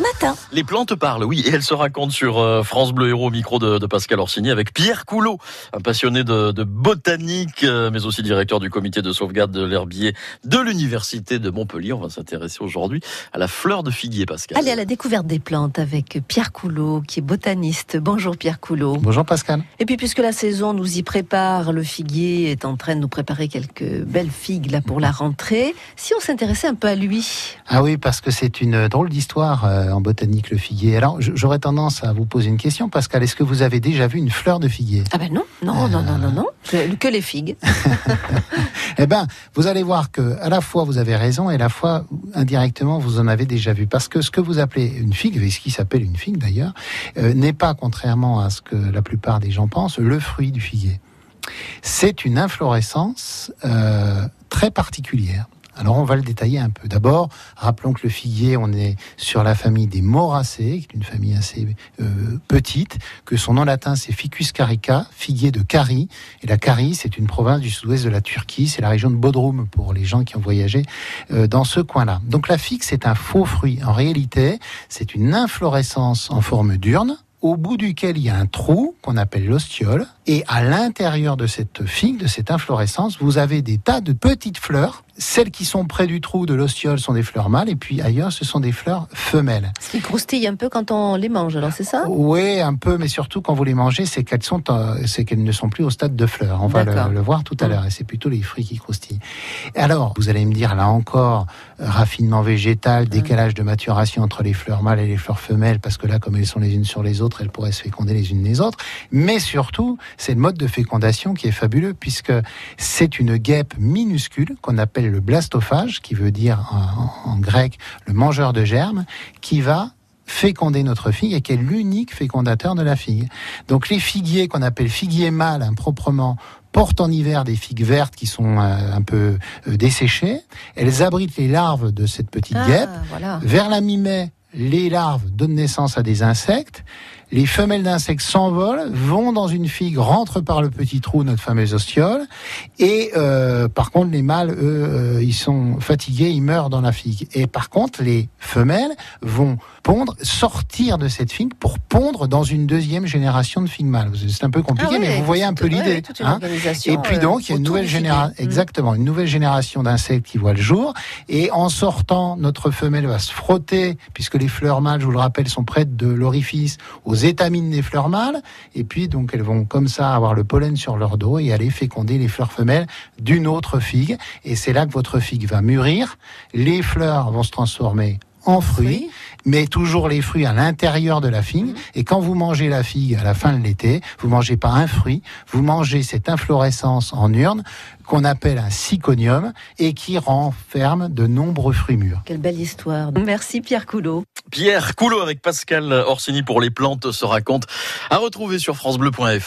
matin. Les plantes parlent, oui, et elles se racontent sur euh, France Bleu Héros, micro de, de Pascal Orsini, avec Pierre Coulot, un passionné de, de botanique, euh, mais aussi directeur du comité de sauvegarde de l'herbier de l'Université de Montpellier. On va s'intéresser aujourd'hui à la fleur de figuier, Pascal. Allez à la découverte des plantes avec Pierre Coulot, qui est botaniste. Bonjour Pierre Coulot. Bonjour Pascal. Et puis puisque la saison nous y prépare, le figuier est en train de nous préparer quelques belles figues là pour la rentrée. Si on s'intéressait un peu à lui. Ah oui, parce que c'est une drôle d'histoire euh, en botanique, le figuier. Alors, j'aurais tendance à vous poser une question, Pascal. Est-ce que vous avez déjà vu une fleur de figuier? Ah ben non, non, non, non, non, non, que, que les figues. Eh ben, vous allez voir que à la fois vous avez raison et à la fois indirectement vous en avez déjà vu. Parce que ce que vous appelez une figue, et ce qui s'appelle une figue d'ailleurs, euh, n'est pas, contrairement à ce que la plupart des gens pensent, le fruit du figuier. C'est une inflorescence euh, très particulière. Alors on va le détailler un peu. D'abord, rappelons que le figuier, on est sur la famille des Moracées, qui est une famille assez euh, petite, que son nom latin c'est Ficus carica, figuier de Cari. Et la Cari, c'est une province du sud-ouest de la Turquie, c'est la région de Bodrum pour les gens qui ont voyagé euh, dans ce coin-là. Donc la figue, c'est un faux fruit. En réalité, c'est une inflorescence en forme d'urne au bout duquel il y a un trou qu'on appelle l'ostiole. Et à l'intérieur de cette figue, de cette inflorescence, vous avez des tas de petites fleurs. Celles qui sont près du trou de l'ostiole sont des fleurs mâles, et puis ailleurs, ce sont des fleurs femelles. Ce qui croustille un peu quand on les mange, alors c'est ça? Oui, un peu, mais surtout quand vous les mangez, c'est qu'elles sont, euh, c'est qu'elles ne sont plus au stade de fleurs. On va le, le voir tout à Mm. l'heure, et c'est plutôt les fruits qui croustillent. Alors, vous allez me dire là encore, euh, raffinement végétal, décalage de maturation entre les fleurs mâles et les fleurs femelles, parce que là, comme elles sont les unes sur les autres, elles pourraient se féconder les unes les autres. Mais surtout, c'est le mode de fécondation qui est fabuleux, puisque c'est une guêpe minuscule qu'on appelle le blastophage, qui veut dire en, en grec le mangeur de germes, qui va féconder notre figue et qui est l'unique fécondateur de la figue. Donc les figuiers qu'on appelle figuiers mâles improprement portent en hiver des figues vertes qui sont euh, un peu euh, desséchées. Elles abritent les larves de cette petite guêpe. Ah, voilà. Vers la mi-mai, les larves donnent naissance à des insectes. Les femelles d'insectes s'envolent, vont dans une figue, rentrent par le petit trou, notre fameuse ostiole. Et euh, par contre, les mâles, eux, euh, ils sont fatigués, ils meurent dans la figue. Et par contre, les femelles vont pondre, sortir de cette figue pour pondre dans une deuxième génération de figues mâles. C'est un peu compliqué, Ah mais vous voyez un peu l'idée. ouais, hein. Et puis euh, donc, il y a une nouvelle génération, Mm. exactement, une nouvelle génération d'insectes qui voit le jour. Et en sortant, notre femelle va se frotter, puisque les fleurs mâles, je vous le rappelle, sont près de l'orifice, aux étamines des fleurs mâles. Et puis, donc, elles vont comme ça avoir le pollen sur leur dos et aller féconder les fleurs femelles d'une autre figue. Et c'est là que votre figue va mûrir. Les fleurs vont se transformer en Fruits. Mais toujours les fruits à l'intérieur de la figue. Et quand vous mangez la figue à la fin de l'été, vous mangez pas un fruit, vous mangez cette inflorescence en urne qu'on appelle un syconium et qui renferme de nombreux fruits mûrs. Quelle belle histoire. Merci Pierre Coulot. Pierre Coulot avec Pascal Orsini pour les plantes se raconte à retrouver sur francebleu.fr.